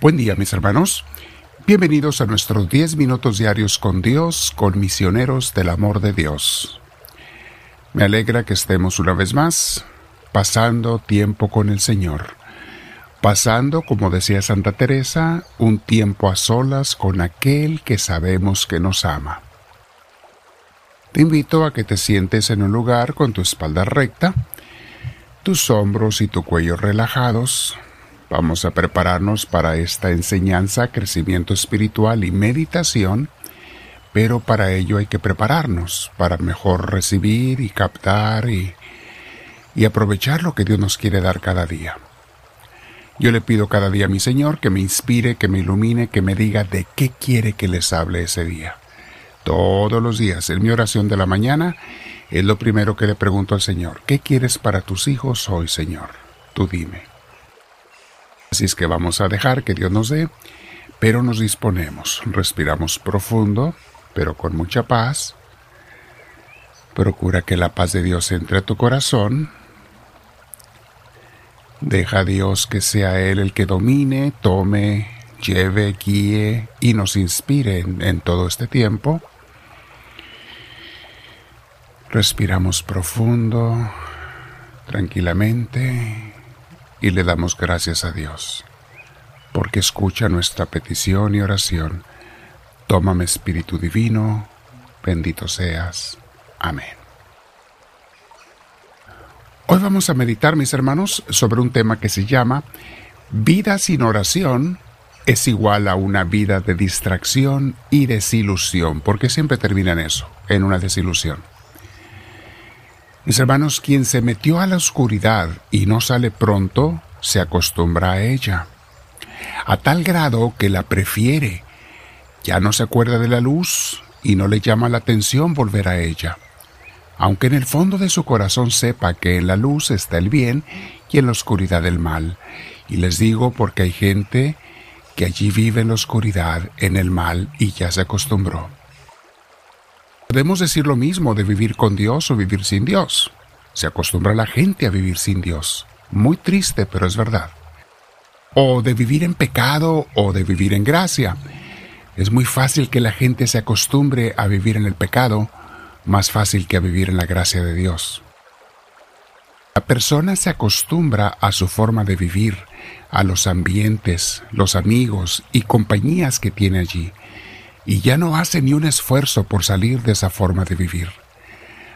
Buen día mis hermanos. Bienvenidos a nuestros 10 minutos diarios con Dios, con misioneros del amor de Dios. Me alegra que estemos una vez más pasando tiempo con el Señor. Pasando, como decía Santa Teresa, un tiempo a solas con aquel que sabemos que nos ama. Te invito a que te sientes en un lugar con tu espalda recta, tus hombros y tu cuello relajados, Vamos a prepararnos para esta enseñanza, crecimiento espiritual y meditación, pero para ello hay que prepararnos para mejor recibir y captar y, aprovechar lo que Dios nos quiere dar cada día. Yo le pido cada día a mi Señor que me inspire, que me ilumine, que me diga de qué quiere que les hable ese día. Todos los días, en mi oración de la mañana, es lo primero que le pregunto al Señor. ¿Qué quieres para tus hijos hoy, Señor? Tú dime. Es que vamos a dejar que Dios nos dé, pero nos disponemos, respiramos profundo, pero con mucha paz. Procura que la paz de Dios entre a tu corazón. Deja a Dios que sea Él el que domine, tome, lleve, guíe y nos inspire en todo este tiempo. Respiramos profundo, tranquilamente y le damos gracias a Dios, porque escucha nuestra petición y oración. Tómame Espíritu Divino, bendito seas. Amén. Hoy vamos a meditar, mis hermanos, sobre un tema que se llama Vida sin oración es igual a una vida de distracción y desilusión, porque siempre termina en eso, en una desilusión. Mis hermanos, quien se metió a la oscuridad y no sale pronto, se acostumbra a ella, a tal grado que la prefiere. Ya no se acuerda de la luz y no le llama la atención volver a ella, aunque en el fondo de su corazón sepa que en la luz está el bien y en la oscuridad el mal. Y les digo porque hay gente que allí vive en la oscuridad, en el mal, y ya se acostumbró. Podemos decir lo mismo de vivir con Dios o vivir sin Dios. Se acostumbra la gente a vivir sin Dios. Muy triste, pero es verdad. O de vivir en pecado o de vivir en gracia. Es muy fácil que la gente se acostumbre a vivir en el pecado, más fácil que a vivir en la gracia de Dios. La persona se acostumbra a su forma de vivir, a los ambientes, los amigos y compañías que tiene allí, y ya no hace ni un esfuerzo por salir de esa forma de vivir.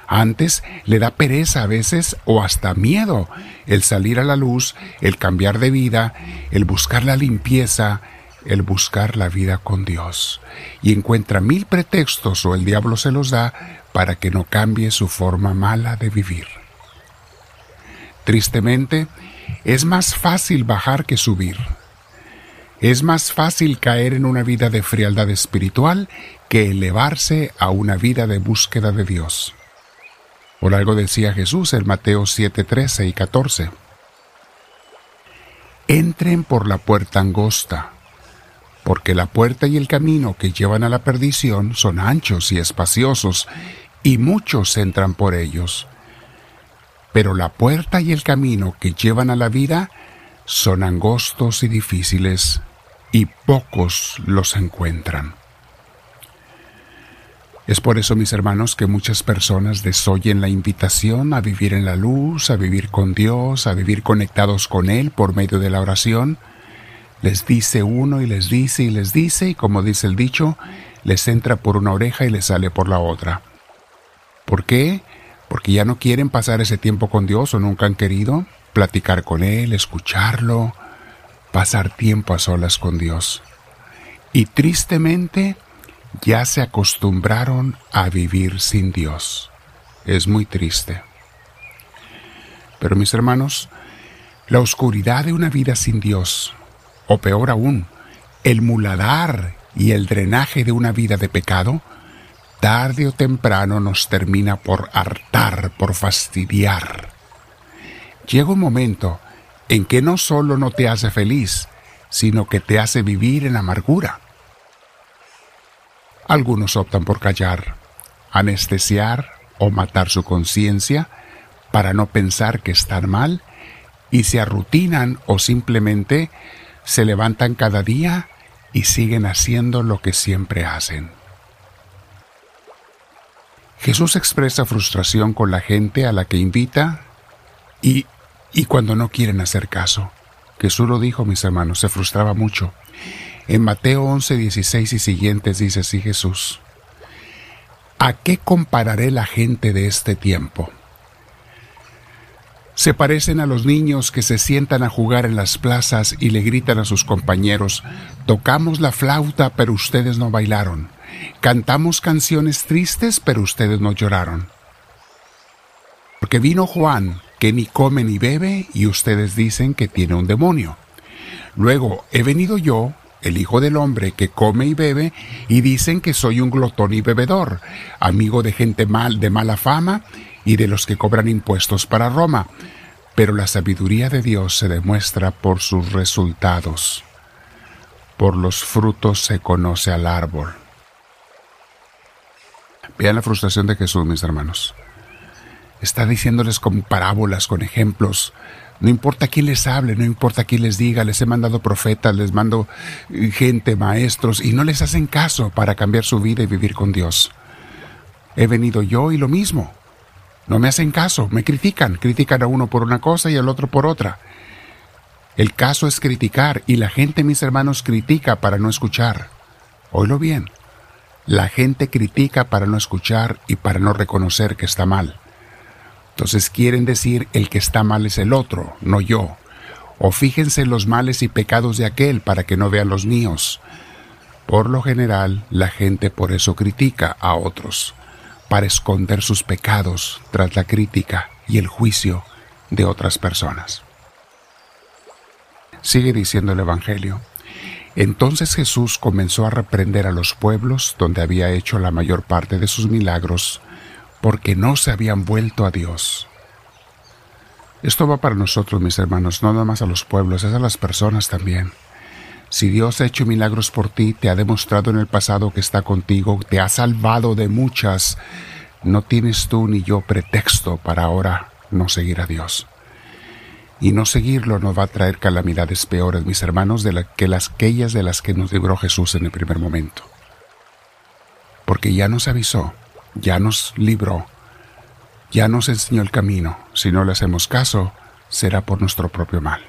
Antes le da pereza a veces o hasta miedo el salir a la luz, el cambiar de vida, el buscar la limpieza, el buscar la vida con Dios. Y encuentra mil pretextos o el diablo se los da para que no cambie su forma mala de vivir. Tristemente, es más fácil bajar que subir. Es más fácil caer en una vida de frialdad espiritual que elevarse a una vida de búsqueda de Dios. Por algo decía Jesús en Mateo 7, 13 y 14. Entren por la puerta angosta, porque la puerta y el camino que llevan a la perdición son anchos y espaciosos, y muchos entran por ellos. Pero la puerta y el camino que llevan a la vida son angostos y difíciles, y pocos los encuentran. Es por eso, mis hermanos, que muchas personas desoyen la invitación a vivir en la luz, a vivir con Dios, a vivir conectados con Él por medio de la oración. Les dice uno y les dice y les dice, y como dice el dicho, les entra por una oreja y les sale por la otra. ¿Por qué? Porque ya no quieren pasar ese tiempo con Dios o nunca han querido platicar con Él, escucharlo, pasar tiempo a solas con Dios. Y tristemente ya se acostumbraron a vivir sin Dios. Es muy triste. Pero mis hermanos, la oscuridad de una vida sin Dios, o peor aún, el muladar y el drenaje de una vida de pecado, tarde o temprano nos termina por hartar, por fastidiar. Llega un momento en que no solo no te hace feliz, sino que te hace vivir en amargura. Algunos optan por callar, anestesiar o matar su conciencia para no pensar que están mal y se arrutinan o simplemente se levantan cada día y siguen haciendo lo que siempre hacen. Jesús expresa frustración con la gente a la que invita y, y cuando no quieren hacer caso. Jesús lo dijo, mis hermanos, se frustraba mucho. En Mateo 11, 16 y siguientes dice así Jesús, ¿A qué compararé la gente de este tiempo? Se parecen a los niños que se sientan a jugar en las plazas y le gritan a sus compañeros, tocamos la flauta pero ustedes no bailaron, cantamos canciones tristes pero ustedes no lloraron. Porque vino Juan, que ni come ni bebe, y ustedes dicen que tiene un demonio. Luego he venido yo, el Hijo del Hombre, que come y bebe, y dicen que soy un glotón y bebedor, amigo de gente mal, de mala fama, y de los que cobran impuestos para Roma. Pero la sabiduría de Dios se demuestra por sus resultados. Por los frutos se conoce al árbol. Vean la frustración de Jesús, mis hermanos. Está diciéndoles con parábolas, con ejemplos. No importa quién les hable, no importa quién les diga, les he mandado profetas, les mando gente, maestros, y no les hacen caso para cambiar su vida y vivir con Dios. He venido yo y lo mismo. No me hacen caso, me critican, critican a uno por una cosa y al otro por otra. El caso es criticar y la gente, mis hermanos, critica para no escuchar. Oílo bien. La gente critica para no escuchar y para no reconocer que está mal. Entonces quieren decir el que está mal es el otro, no yo. O fíjense en los males y pecados de aquel para que no vean los míos. Por lo general, la gente por eso critica a otros para esconder sus pecados tras la crítica y el juicio de otras personas. Sigue diciendo el Evangelio. Entonces Jesús comenzó a reprender a los pueblos donde había hecho la mayor parte de sus milagros, porque no se habían vuelto a Dios. Esto va para nosotros, mis hermanos, no nada más a los pueblos, es a las personas también. Si Dios ha hecho milagros por ti, te ha demostrado en el pasado que está contigo, te ha salvado de muchas, no tienes tú ni yo pretexto para ahora no seguir a Dios. Y no seguirlo nos va a traer calamidades peores, mis hermanos, de que las aquellas de las que nos libró Jesús en el primer momento. Porque ya nos avisó, ya nos libró, ya nos enseñó el camino. Si no le hacemos caso, será por nuestro propio mal.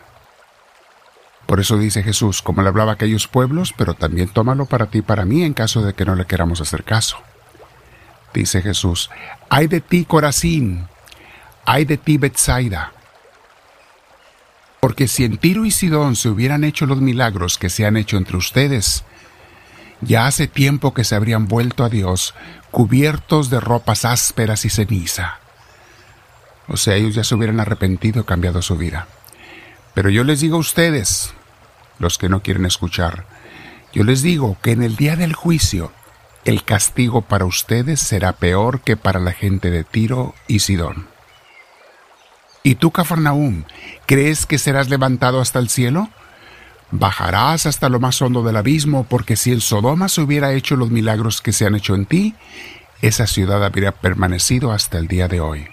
Por eso dice Jesús, como le hablaba a aquellos pueblos, pero también tómalo para ti y para mí en caso de que no le queramos hacer caso. Dice Jesús, ay de ti Corazín, ay de ti Betsaida. Porque si en Tiro y Sidón se hubieran hecho los milagros que se han hecho entre ustedes, ya hace tiempo que se habrían vuelto a Dios cubiertos de ropas ásperas y ceniza. O sea, ellos ya se hubieran arrepentido y cambiado su vida. Pero yo les digo a ustedes, los que no quieren escuchar, yo les digo que en el día del juicio el castigo para ustedes será peor que para la gente de Tiro y Sidón. ¿Y tú, Cafarnaúm, crees que serás levantado hasta el cielo? Bajarás hasta lo más hondo del abismo, porque si en Sodoma se hubiera hecho los milagros que se han hecho en ti, esa ciudad habría permanecido hasta el día de hoy.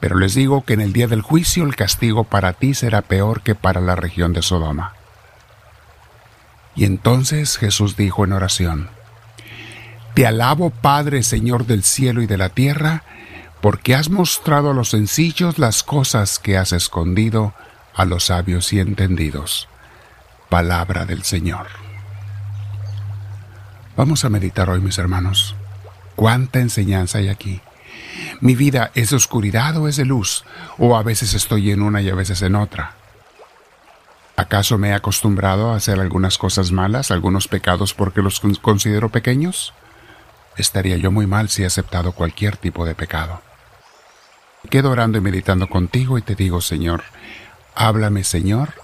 Pero les digo que en el día del juicio el castigo para ti será peor que para la región de Sodoma. Y entonces Jesús dijo en oración, Te alabo Padre, Señor del cielo y de la tierra, porque has mostrado a los sencillos las cosas que has escondido a los sabios y entendidos. Palabra del Señor. Vamos a meditar hoy, mis hermanos. ¿Cuánta enseñanza hay aquí? Mi vida es de oscuridad o es de luz, o a veces estoy en una y a veces en otra. ¿Acaso me he acostumbrado a hacer algunas cosas malas, algunos pecados porque los considero pequeños? Estaría yo muy mal si he aceptado cualquier tipo de pecado. Quedo orando y meditando contigo y te digo, Señor, háblame, Señor,